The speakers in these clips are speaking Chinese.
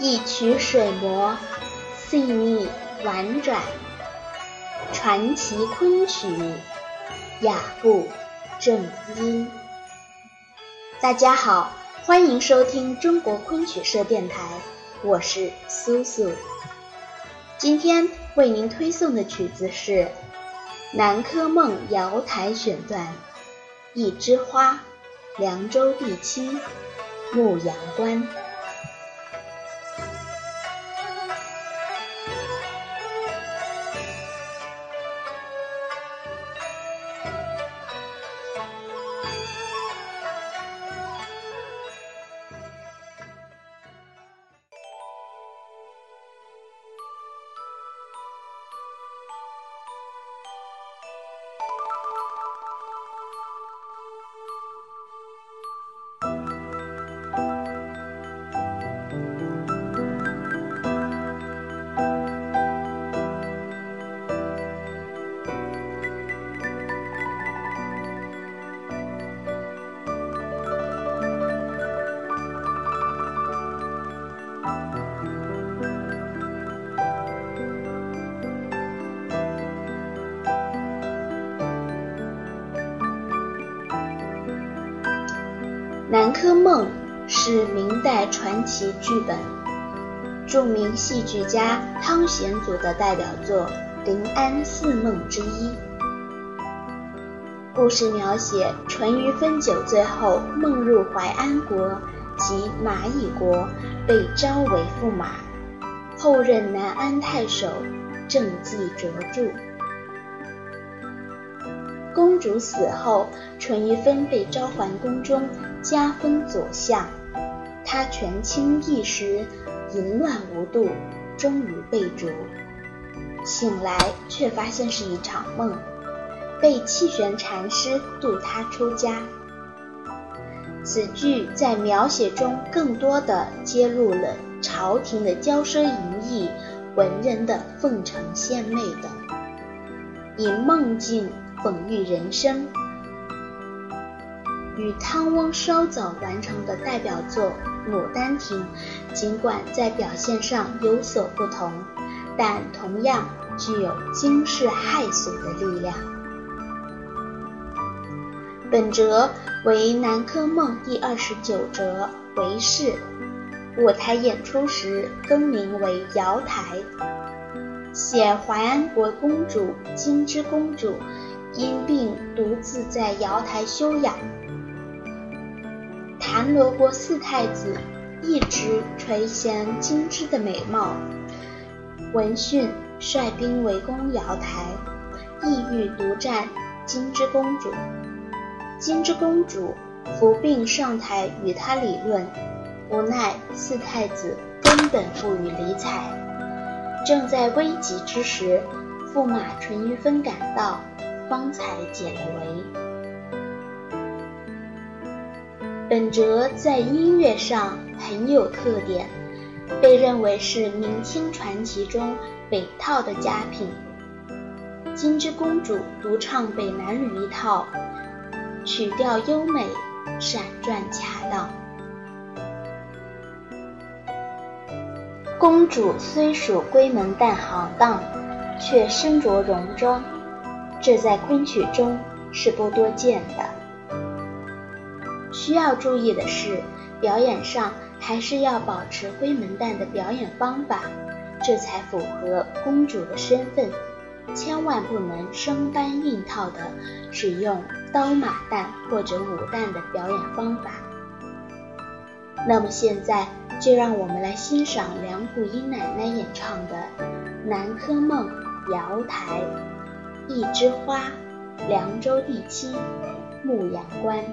一曲水磨，细腻婉转，传奇昆曲，雅步正音。大家好，欢迎收听中国昆曲社电台，我是苏苏。今天为您推送的曲子是《南柯梦瑶台选段》，一枝花，凉州第七，牧羊关。《南柯梦》是明代传奇剧本，著名戏剧家汤显祖的代表作《临安四梦》之一。故事描写淳于芬酒醉后梦入淮安国及蚂蚁国，被召为驸马，后任南安太守，政绩卓著。公主死后，淳于芬被召还宫中，加封左相。他权倾一时，淫乱无度，终于被逐。醒来却发现是一场梦，被气玄禅师渡他出家。此剧在描写中更多的揭露了朝廷的骄奢淫逸、文人的奉承献媚等，以梦境。讽喻人生，与汤翁稍早完成的代表作《牡丹亭》，尽管在表现上有所不同，但同样具有惊世骇俗的力量。本折为《南柯梦》第二十九折，为氏。舞台演出时更名为瑶台，写淮安国公主金枝公主。因病独自在瑶台休养，谭罗国四太子一直垂涎金枝的美貌。闻讯率兵围攻瑶台，意欲独占金枝公主。金枝公主伏病上台与他理论，无奈四太子根本不予理睬。正在危急之时，驸马淳于芬赶到。方才解了围。本折在音乐上很有特点，被认为是明清传奇中北套的佳品。金枝公主独唱北南女一套，曲调优美，闪转恰当。公主虽属闺门旦行当，却身着戎装。这在昆曲中是不多见的。需要注意的是，表演上还是要保持闺门旦的表演方法，这才符合公主的身份。千万不能生搬硬套的使用刀马旦或者武旦的表演方法。那么现在就让我们来欣赏梁谷音奶奶演唱的《南柯梦·瑶台》。一枝花，凉州第七，牧羊关。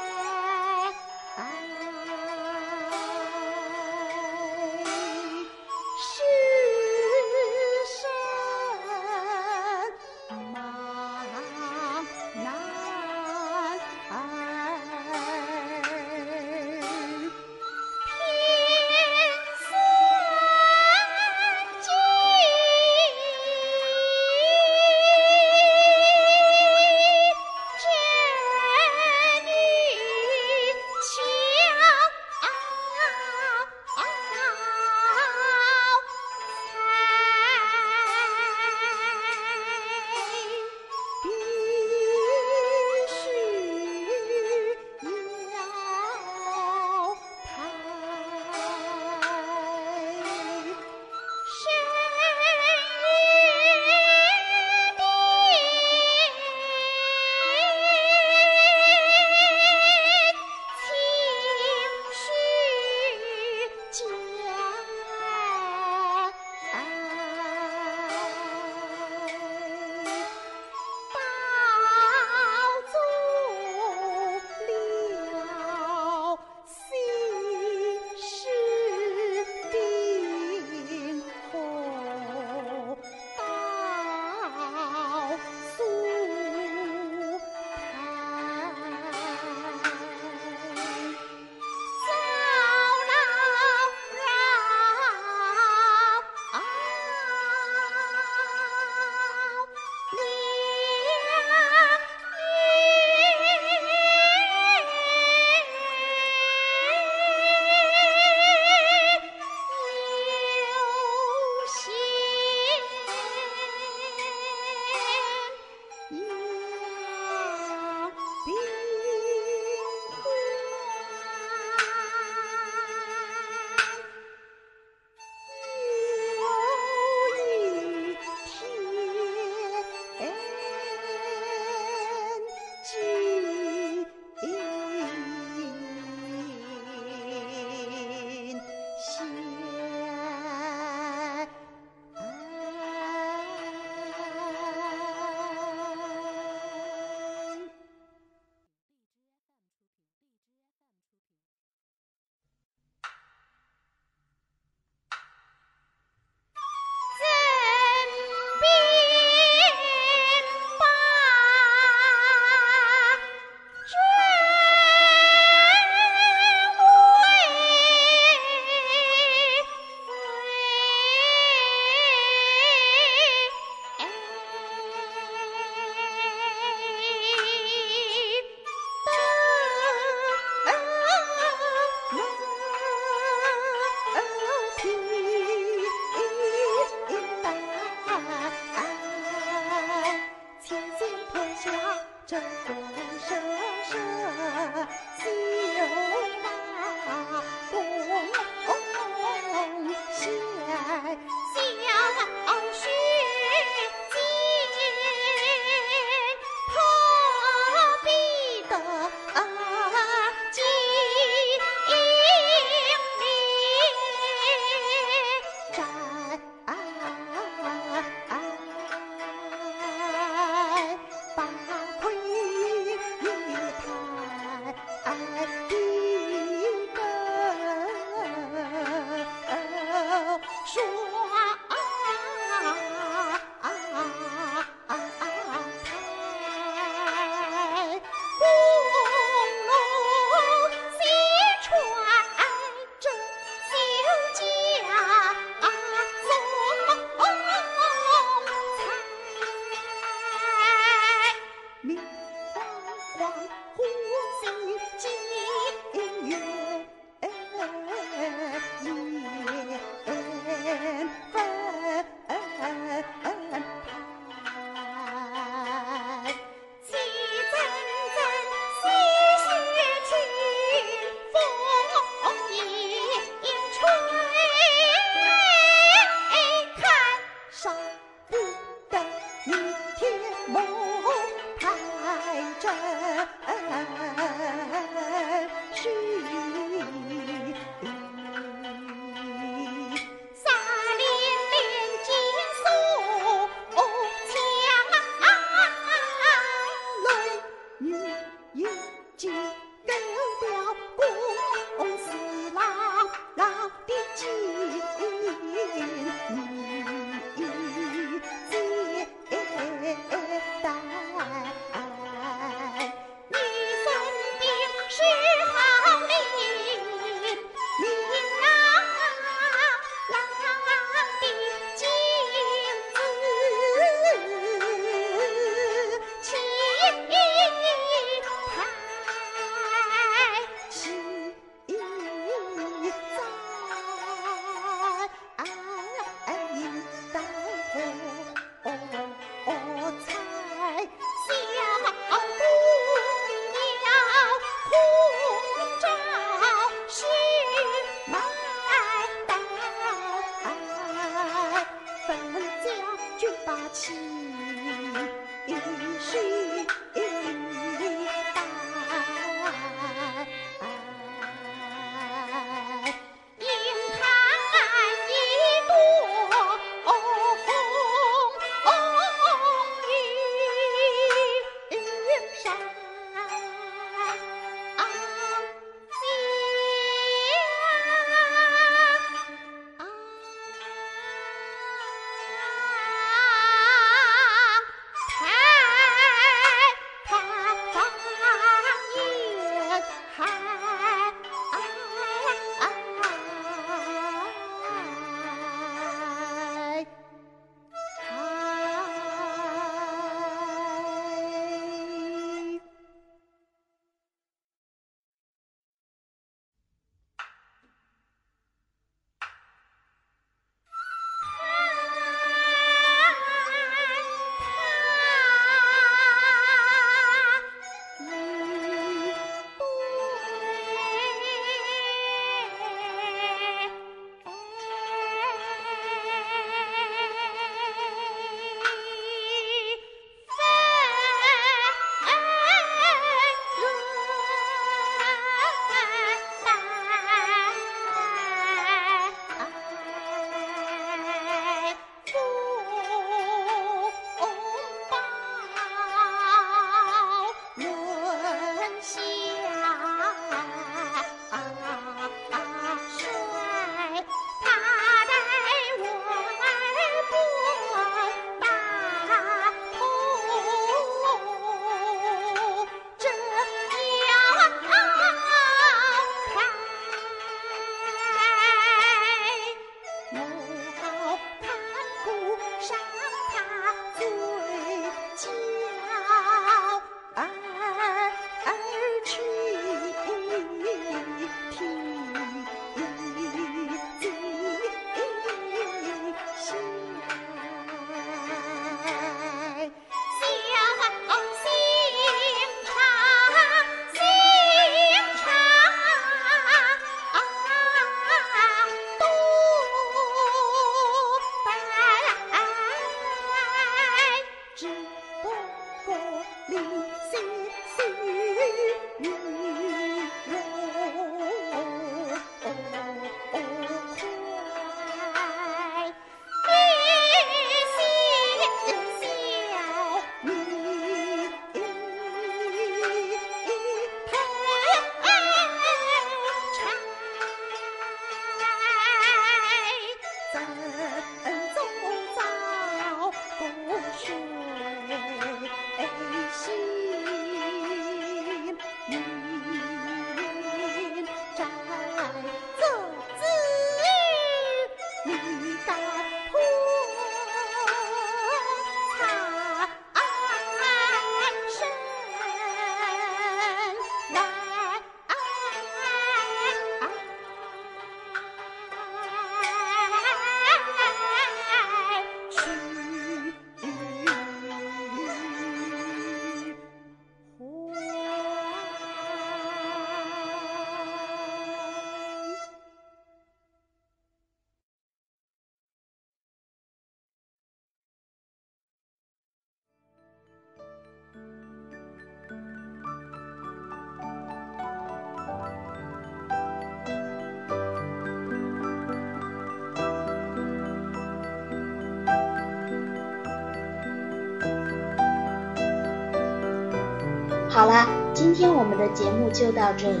好啦，今天我们的节目就到这里。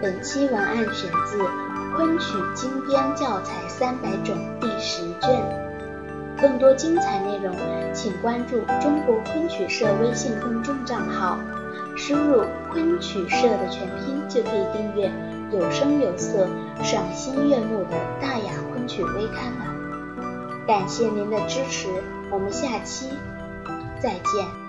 本期文案选自《昆曲精编教材三百种》第十卷。更多精彩内容，请关注中国昆曲社微信公众账号，输入“昆曲社”的全拼就可以订阅有声有色、赏心悦目的大雅昆曲微刊了。感谢您的支持，我们下期再见。